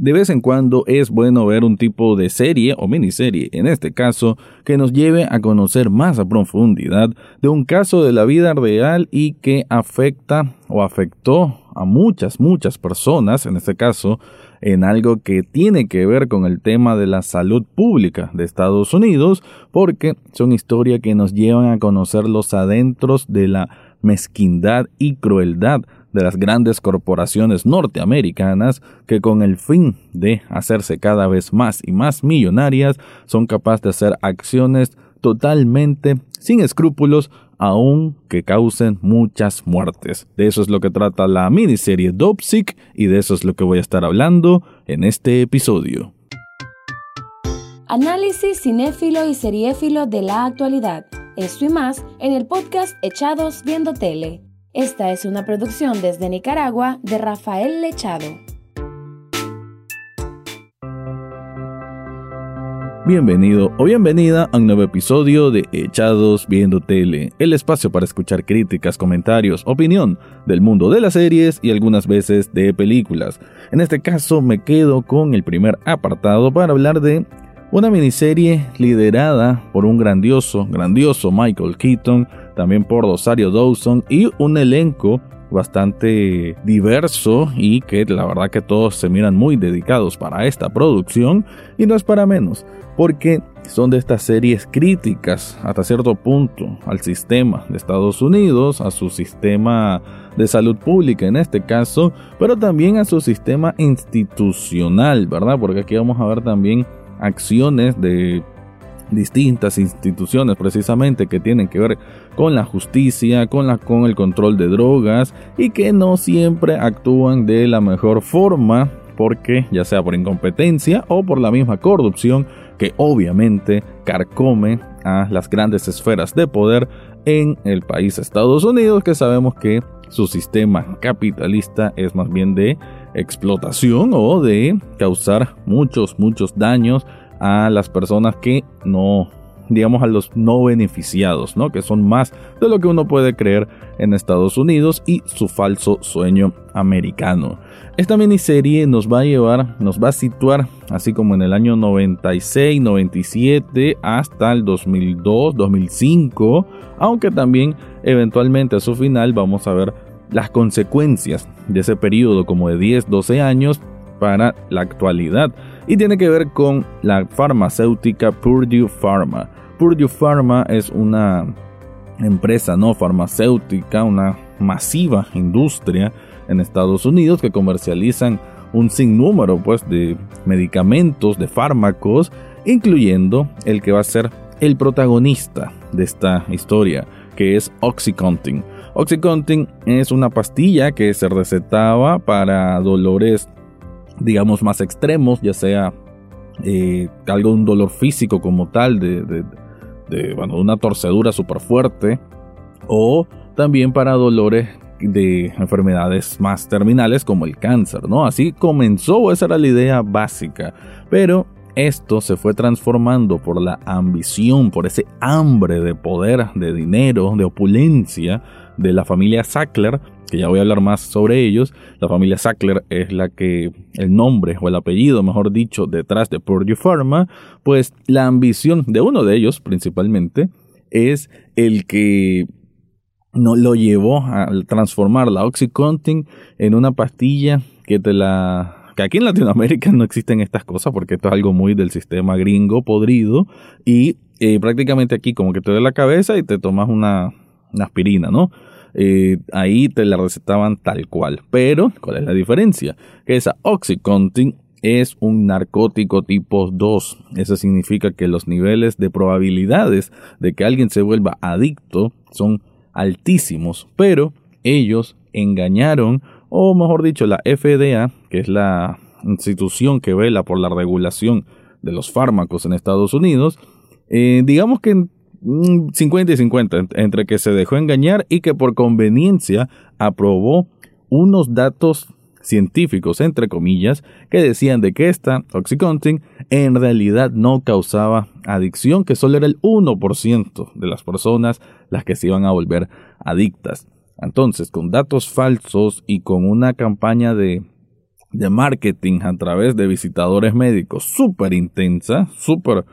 De vez en cuando es bueno ver un tipo de serie o miniserie, en este caso, que nos lleve a conocer más a profundidad de un caso de la vida real y que afecta o afectó a muchas, muchas personas, en este caso, en algo que tiene que ver con el tema de la salud pública de Estados Unidos, porque son historias que nos llevan a conocer los adentros de la mezquindad y crueldad de las grandes corporaciones norteamericanas que con el fin de hacerse cada vez más y más millonarias son capaces de hacer acciones totalmente sin escrúpulos aun que causen muchas muertes. De eso es lo que trata la miniserie Dopsic y de eso es lo que voy a estar hablando en este episodio. Análisis cinéfilo y seriéfilo de la actualidad. Esto y más en el podcast Echados Viendo Tele. Esta es una producción desde Nicaragua de Rafael Lechado. Bienvenido o bienvenida a un nuevo episodio de Echados Viendo Tele, el espacio para escuchar críticas, comentarios, opinión del mundo de las series y algunas veces de películas. En este caso me quedo con el primer apartado para hablar de una miniserie liderada por un grandioso, grandioso Michael Keaton, también por Rosario Dawson y un elenco bastante diverso y que la verdad que todos se miran muy dedicados para esta producción y no es para menos porque son de estas series críticas hasta cierto punto al sistema de Estados Unidos, a su sistema de salud pública en este caso, pero también a su sistema institucional, ¿verdad? Porque aquí vamos a ver también acciones de distintas instituciones precisamente que tienen que ver con la justicia, con, la, con el control de drogas y que no siempre actúan de la mejor forma porque ya sea por incompetencia o por la misma corrupción que obviamente carcome a las grandes esferas de poder en el país Estados Unidos que sabemos que su sistema capitalista es más bien de explotación o de causar muchos, muchos daños a las personas que no, digamos a los no beneficiados, ¿no? Que son más de lo que uno puede creer en Estados Unidos y su falso sueño americano. Esta miniserie nos va a llevar, nos va a situar así como en el año 96, 97 hasta el 2002, 2005, aunque también eventualmente a su final vamos a ver las consecuencias de ese periodo como de 10, 12 años para la actualidad y tiene que ver con la farmacéutica Purdue Pharma. Purdue Pharma es una empresa no farmacéutica, una masiva industria en Estados Unidos que comercializan un sinnúmero pues de medicamentos, de fármacos, incluyendo el que va a ser el protagonista de esta historia, que es Oxycontin. Oxycontin es una pastilla que se recetaba para dolores digamos, más extremos, ya sea eh, algo un dolor físico como tal, de, de, bueno, una torcedura súper fuerte, o también para dolores de enfermedades más terminales como el cáncer, ¿no? Así comenzó, esa era la idea básica, pero esto se fue transformando por la ambición, por ese hambre de poder, de dinero, de opulencia de la familia Sackler que ya voy a hablar más sobre ellos, la familia Sackler es la que, el nombre o el apellido, mejor dicho, detrás de Purdue Pharma, pues la ambición de uno de ellos principalmente es el que no lo llevó a transformar la Oxycontin en una pastilla que te la que aquí en Latinoamérica no existen estas cosas porque esto es algo muy del sistema gringo podrido y eh, prácticamente aquí como que te da la cabeza y te tomas una, una aspirina, ¿no? Eh, ahí te la recetaban tal cual. Pero, ¿cuál es la diferencia? Que esa Oxycontin es un narcótico tipo 2. Eso significa que los niveles de probabilidades de que alguien se vuelva adicto son altísimos, pero ellos engañaron, o mejor dicho, la FDA, que es la institución que vela por la regulación de los fármacos en Estados Unidos, eh, digamos que 50 y 50 entre que se dejó engañar y que por conveniencia aprobó unos datos científicos, entre comillas, que decían de que esta Oxycontin en realidad no causaba adicción, que solo era el 1% de las personas las que se iban a volver adictas. Entonces, con datos falsos y con una campaña de de marketing a través de visitadores médicos súper intensa, súper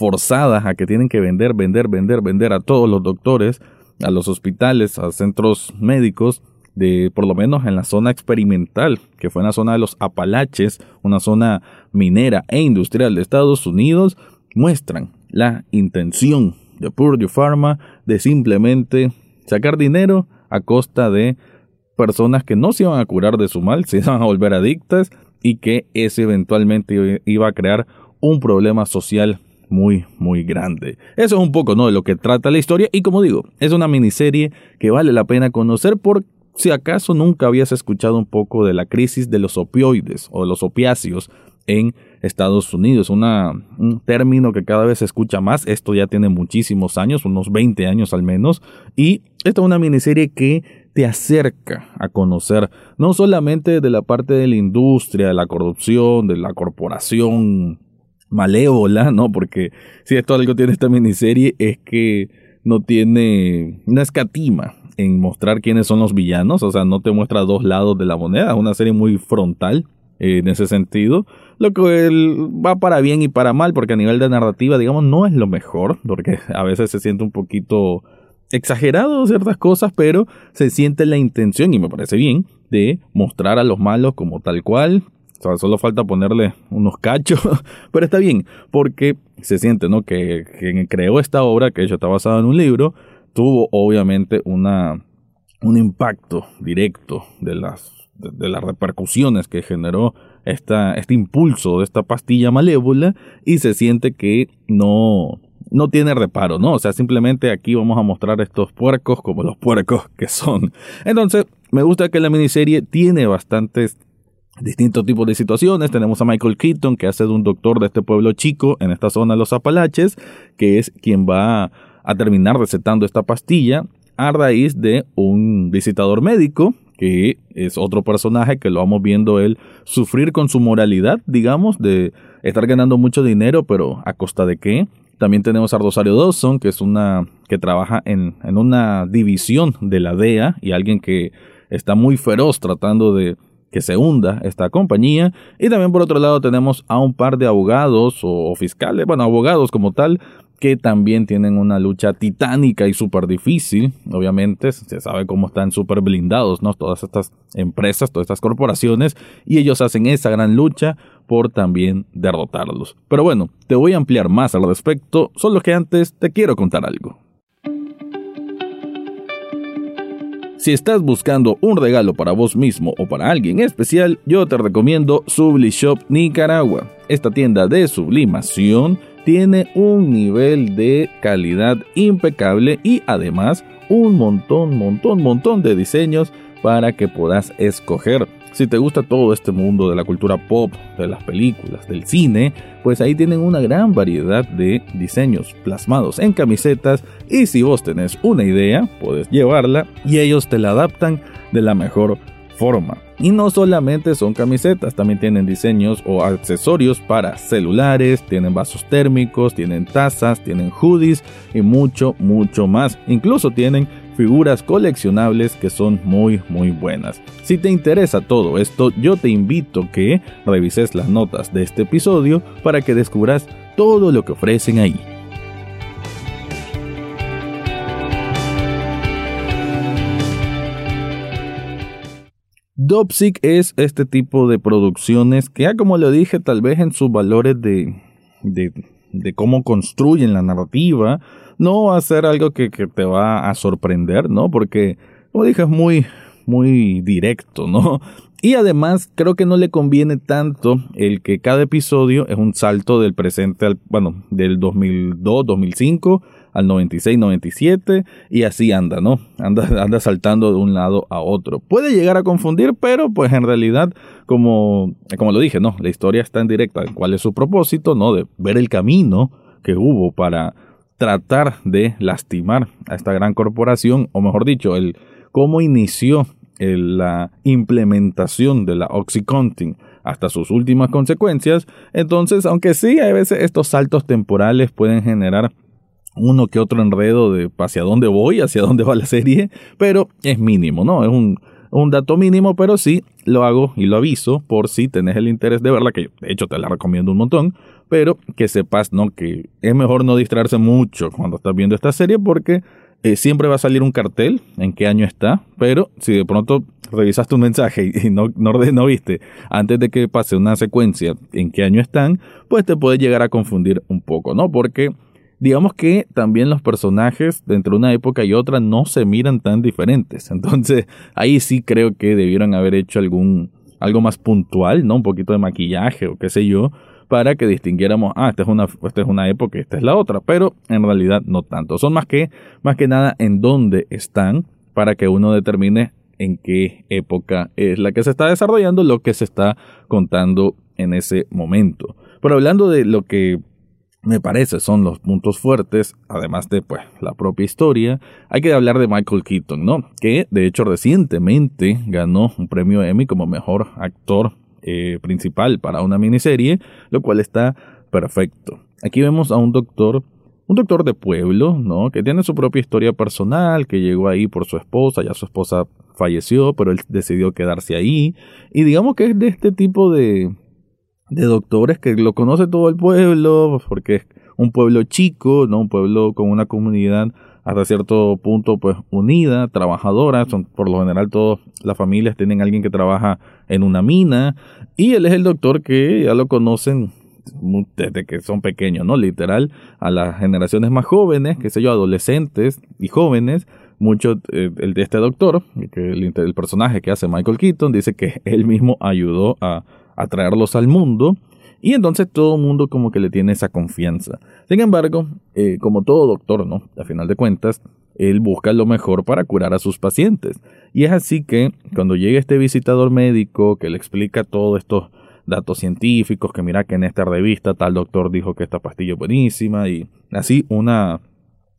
forzadas a que tienen que vender, vender, vender, vender a todos los doctores, a los hospitales, a centros médicos, de por lo menos en la zona experimental, que fue en la zona de los Apalaches, una zona minera e industrial de Estados Unidos, muestran la intención de Purdue Pharma de simplemente sacar dinero a costa de personas que no se iban a curar de su mal, se iban a volver adictas y que ese eventualmente iba a crear un problema social muy, muy grande. Eso es un poco, ¿no? De lo que trata la historia y como digo, es una miniserie que vale la pena conocer por si acaso nunca habías escuchado un poco de la crisis de los opioides o de los opiáceos en Estados Unidos, un término que cada vez se escucha más, esto ya tiene muchísimos años, unos 20 años al menos, y esta es una miniserie que te acerca a conocer no solamente de la parte de la industria, de la corrupción, de la corporación malévola, ¿no? Porque si esto algo tiene esta miniserie es que no tiene, no escatima en mostrar quiénes son los villanos, o sea, no te muestra dos lados de la moneda, es una serie muy frontal eh, en ese sentido, lo que va para bien y para mal, porque a nivel de narrativa, digamos, no es lo mejor, porque a veces se siente un poquito exagerado ciertas cosas, pero se siente la intención, y me parece bien, de mostrar a los malos como tal cual, solo falta ponerle unos cachos, pero está bien, porque se siente, ¿no? Que quien creó esta obra, que hecho está basada en un libro, tuvo obviamente una, un impacto directo de las, de, las repercusiones que generó esta, este impulso de esta pastilla malévola y se siente que no, no tiene reparo, ¿no? O sea, simplemente aquí vamos a mostrar estos puercos como los puercos que son. Entonces, me gusta que la miniserie tiene bastantes distintos tipos de situaciones. Tenemos a Michael Keaton, que hace de un doctor de este pueblo chico en esta zona de los Apalaches, que es quien va a terminar recetando esta pastilla a raíz de un visitador médico que es otro personaje que lo vamos viendo él sufrir con su moralidad, digamos, de estar ganando mucho dinero, pero a costa de qué. También tenemos a Rosario Dawson, que es una que trabaja en, en una división de la DEA y alguien que está muy feroz tratando de que se hunda esta compañía. Y también por otro lado tenemos a un par de abogados o, fiscales, bueno, abogados como tal, que también tienen una lucha titánica y súper difícil. Obviamente, se sabe cómo están súper blindados, ¿no? Todas estas empresas, todas estas corporaciones, y ellos hacen esa gran lucha por también derrotarlos. Pero bueno, te voy a ampliar más al respecto, solo que antes te quiero contar algo. Si estás buscando un regalo para vos mismo o para alguien especial, yo te recomiendo Sublishop Nicaragua. Esta tienda de sublimación tiene un nivel de calidad impecable y además un montón, montón, montón de diseños para que puedas escoger. Si te gusta todo este mundo de la cultura pop, de las películas, del cine, pues ahí tienen una gran variedad de diseños plasmados en camisetas y si vos tenés una idea, puedes llevarla y ellos te la adaptan de la mejor forma. Y no solamente son camisetas, también tienen diseños o accesorios para celulares, tienen vasos térmicos, tienen tazas, tienen hoodies y mucho, mucho más. Incluso tienen figuras coleccionables que son muy muy buenas. Si te interesa todo esto, yo te invito que revises las notas de este episodio para que descubras todo lo que ofrecen ahí. Dopsic es este tipo de producciones que ya como lo dije tal vez en sus valores de, de cómo construyen la narrativa, no va a ser algo que, te va a sorprender, ¿no? Porque, como dije, es muy, muy directo, ¿no? Y además creo que no le conviene tanto el que cada episodio es un salto del presente al, bueno, del 2002, 2005 al 96, 97 y así anda, ¿no? Anda, anda saltando de un lado a otro. Puede llegar a confundir, pero pues en realidad, como, como lo dije, ¿no? La historia está en directa cuál es su propósito, ¿no? De ver el camino que hubo para tratar de lastimar a esta gran corporación, o mejor dicho, el cómo inició la implementación de la Oxycontin hasta sus últimas consecuencias. Entonces, aunque sí, a veces estos saltos temporales pueden generar uno que otro enredo de hacia dónde voy, hacia dónde va la serie, pero es mínimo, ¿no? Es un, un dato mínimo, pero sí lo hago y lo aviso por si tenés el interés de verla, que de hecho te la recomiendo un montón, pero que sepas, ¿no? Que es mejor no distraerse mucho cuando estás viendo esta serie porque eh, siempre va a salir un cartel en qué año está, pero si de pronto revisaste un mensaje y no, no, viste antes de que pase una secuencia en qué año están, pues te puede llegar a confundir un poco, ¿no? Porque digamos que también los personajes de una época y otra no se miran tan diferentes. Entonces, ahí sí creo que debieron haber hecho algún algo más puntual, ¿no? Un poquito de maquillaje o qué sé yo, para que distinguiéramos, ah, esta es una, esta es una época y esta es la otra, pero en realidad no tanto. Son más que, más que nada en dónde están para que uno determine en qué época es la que se está desarrollando lo que se está contando en ese momento. Pero hablando de lo que me parece son los puntos fuertes, además de pues la propia historia, hay que hablar de Michael Keaton, ¿no? Que de hecho recientemente ganó un premio Emmy como mejor actor eh, principal para una miniserie, lo cual está perfecto. Aquí vemos a un doctor, un doctor de pueblo, ¿no? Que tiene su propia historia personal, que llegó ahí por su esposa, ya su esposa falleció, pero él decidió quedarse ahí, y digamos que es de este tipo de de doctores que lo conoce todo el pueblo, porque es un pueblo chico, ¿no? Un pueblo con una comunidad hasta cierto punto pues unida, trabajadora, son por lo general todas las familias tienen alguien que trabaja en una mina y él es el doctor que ya lo conocen desde que son pequeños, ¿no? Literal, a las generaciones más jóvenes, qué sé yo, adolescentes y jóvenes, mucho eh, el de este doctor, que el, el personaje que hace Michael Keaton, dice que él mismo ayudó a a traerlos al mundo. Y entonces todo el mundo como que le tiene esa confianza. Sin embargo, eh, como todo doctor, ¿no? A final de cuentas, él busca lo mejor para curar a sus pacientes. Y es así que cuando llega este visitador médico que le explica todos estos datos científicos, que mira que en esta revista tal doctor dijo que esta pastilla es buenísima y así una,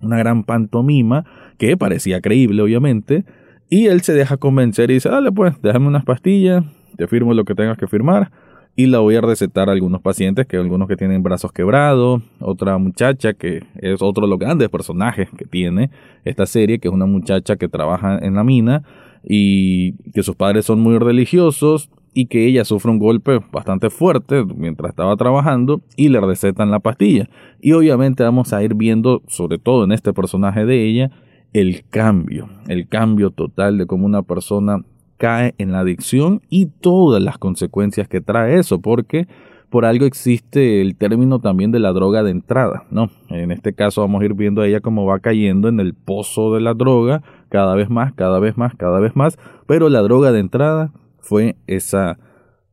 una gran pantomima que parecía creíble obviamente. Y él se deja convencer y dice, dale pues, déjame unas pastillas, te firmo lo que tengas que firmar y la voy a recetar a algunos pacientes, que algunos que tienen brazos quebrados, otra muchacha que es otro de los grandes personajes que tiene esta serie, que es una muchacha que trabaja en la mina y que sus padres son muy religiosos y que ella sufre un golpe bastante fuerte mientras estaba trabajando y le recetan la pastilla. Y obviamente vamos a ir viendo, sobre todo en este personaje de ella, el cambio, el cambio total de cómo una persona cae en la adicción y todas las consecuencias que trae eso, porque por algo existe el término también de la droga de entrada, ¿no? En este caso vamos a ir viendo a ella cómo va cayendo en el pozo de la droga, cada vez más, cada vez más, cada vez más, pero la droga de entrada fue esa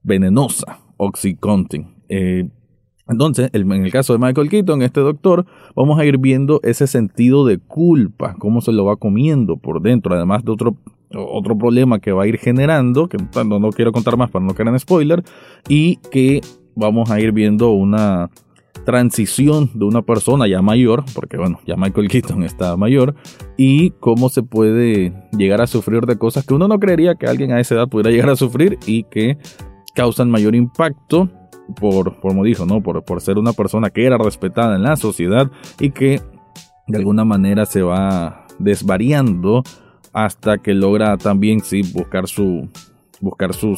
venenosa Oxycontin. Eh, entonces, en el caso de Michael Keaton, este doctor, vamos a ir viendo ese sentido de culpa, cómo se lo va comiendo por dentro, además de otro otro problema que va a ir generando, que no, no quiero contar más para no caer en spoiler, y que vamos a ir viendo una transición de una persona ya mayor, porque bueno, ya Michael Keaton está mayor, y cómo se puede llegar a sufrir de cosas que uno no creería que alguien a esa edad pudiera llegar a sufrir y que causan mayor impacto por, como dijo, ¿no? Por, por ser una persona que era respetada en la sociedad y que de alguna manera se va desvariando hasta que logra también sí buscar su buscar su,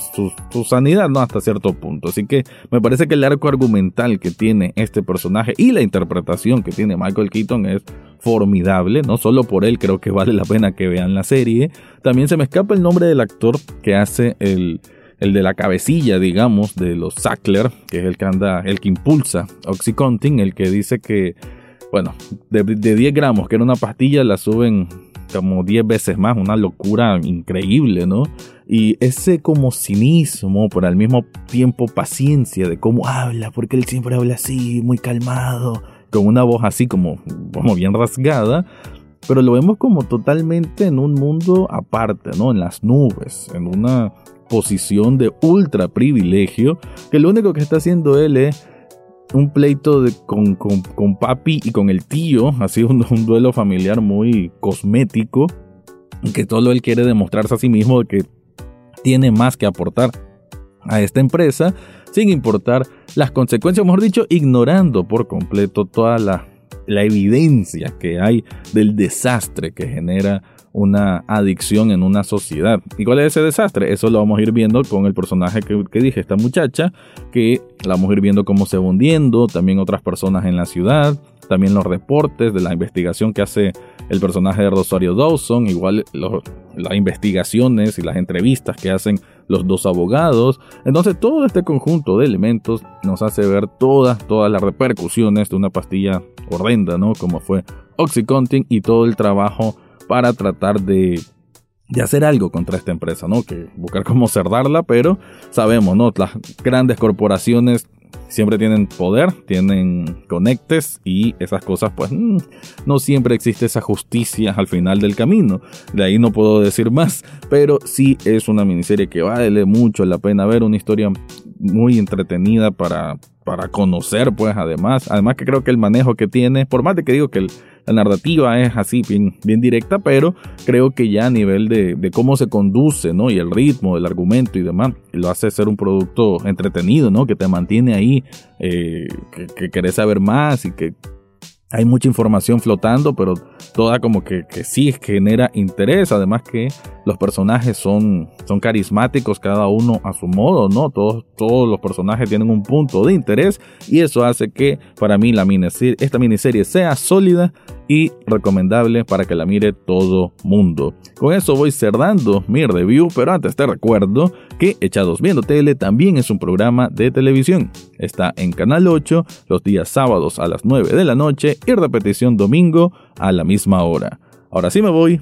su, sanidad, ¿no? Hasta cierto punto. Así que me parece que el arco argumental que tiene este personaje y la interpretación que tiene Michael Keaton es formidable. No solo por él creo que vale la pena que vean la serie. También se me escapa el nombre del actor que hace el, el de la cabecilla, digamos, de los Sackler, que es el que anda, el que impulsa Oxycontin, el que dice que, bueno, de, de 10 gramos, que era una pastilla, la suben como 10 veces más, una locura increíble, ¿no? Y ese como cinismo, pero al mismo tiempo paciencia de cómo habla, porque él siempre habla así, muy calmado, con una voz así como, como bien rasgada, pero lo vemos como totalmente en un mundo aparte, ¿no? En las nubes, en una posición de ultra privilegio, que lo único que está haciendo él es un pleito de, con, con, papi y con el tío, así un, un duelo familiar muy cosmético, que todo él quiere demostrarse a sí mismo que tiene más que aportar a esta empresa, sin importar las consecuencias, mejor dicho, ignorando por completo toda la, la evidencia que hay del desastre que genera una adicción en una sociedad. ¿Y cuál es ese desastre? Eso lo vamos a ir viendo con el personaje que, dije, esta muchacha, que la vamos a ir viendo cómo se va hundiendo, también otras personas en la ciudad, también los reportes de la investigación que hace el personaje de Rosario Dawson, igual las investigaciones y las entrevistas que hacen los dos abogados. Entonces todo este conjunto de elementos nos hace ver todas, todas las repercusiones de una pastilla horrenda, ¿no? Como fue Oxycontin y todo el trabajo para tratar de de hacer algo contra esta empresa, ¿no? Que buscar cómo cerrarla, pero sabemos, ¿no? Las grandes corporaciones siempre tienen poder, tienen conectes y esas cosas pues mm, no siempre existe esa justicia al final del camino. De ahí no puedo decir más, pero sí es una miniserie que vale mucho la pena ver, una historia muy entretenida para, para conocer pues además, además que creo que el manejo que tiene, por más de que digo que el, la narrativa es así, bien, directa, pero creo que ya a nivel de, cómo se conduce, ¿no? Y el ritmo del argumento y demás, lo hace ser un producto entretenido, ¿no? Que te mantiene ahí, eh, que, que querés saber más y que hay mucha información flotando, pero toda como que, que, sí genera interés. Además que los personajes son, son carismáticos, cada uno a su modo, ¿no? Todos, todos los personajes tienen un punto de interés y eso hace que para mí la miniserie, esta miniserie sea sólida y recomendable para que la mire todo mundo. Con eso voy cerrando mi review, pero antes te recuerdo que Echados Viendo Tele también es un programa de televisión. Está en Canal 8 los días sábados a las 9 de la noche y repetición domingo a la misma hora. Ahora sí me voy,